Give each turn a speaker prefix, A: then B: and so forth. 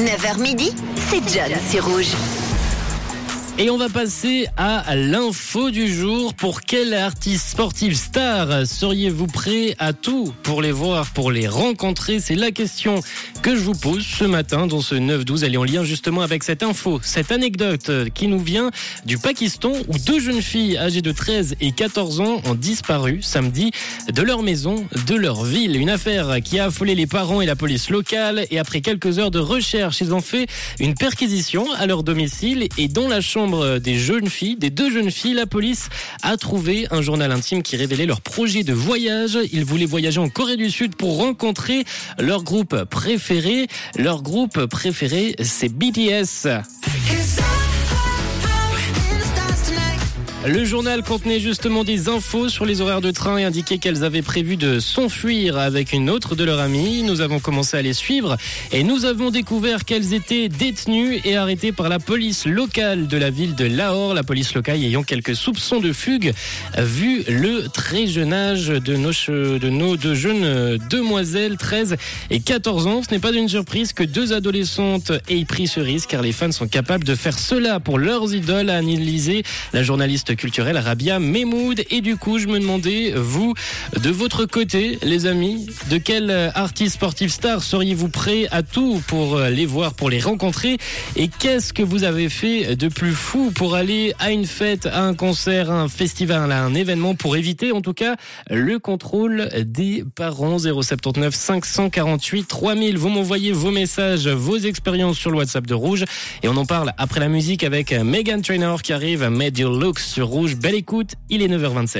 A: 9h midi, c'est John sur Rouge.
B: Et on va passer à l'info du jour. Pour quel artiste sportif star seriez-vous prêt à tout pour les voir, pour les rencontrer? C'est la question que je vous pose ce matin dans ce 9-12. Elle est en lien justement avec cette info, cette anecdote qui nous vient du Pakistan où deux jeunes filles âgées de 13 et 14 ans ont disparu samedi de leur maison, de leur ville. Une affaire qui a affolé les parents et la police locale. Et après quelques heures de recherche, ils ont fait une perquisition à leur domicile et dans la chambre des jeunes filles, des deux jeunes filles, la police a trouvé un journal intime qui révélait leur projet de voyage. Ils voulaient voyager en Corée du Sud pour rencontrer leur groupe préféré. Leur groupe préféré, c'est BTS. Le journal contenait justement des infos sur les horaires de train et indiquait qu'elles avaient prévu de s'enfuir avec une autre de leurs amies. Nous avons commencé à les suivre et nous avons découvert qu'elles étaient détenues et arrêtées par la police locale de la ville de Lahore. La police locale ayant quelques soupçons de fugue vu le très jeune âge de nos, de nos deux jeunes demoiselles, 13 et 14 ans. Ce n'est pas une surprise que deux adolescentes aient pris ce risque car les fans sont capables de faire cela pour leurs idoles, a analysé la journaliste culturelle Rabia Mehmoud. Et du coup, je me demandais, vous, de votre côté, les amis, de quel artiste sportif star seriez-vous prêt à tout pour les voir, pour les rencontrer? Et qu'est-ce que vous avez fait de plus fou pour aller à une fête, à un concert, à un festival, à un événement, pour éviter en tout cas le contrôle des parents? 079 548 3000. Vous m'envoyez vos messages, vos expériences sur le WhatsApp de Rouge et on en parle après la musique avec Megan Trainor qui arrive, Made Your Looks Rouge. Belle écoute, il est 9h27.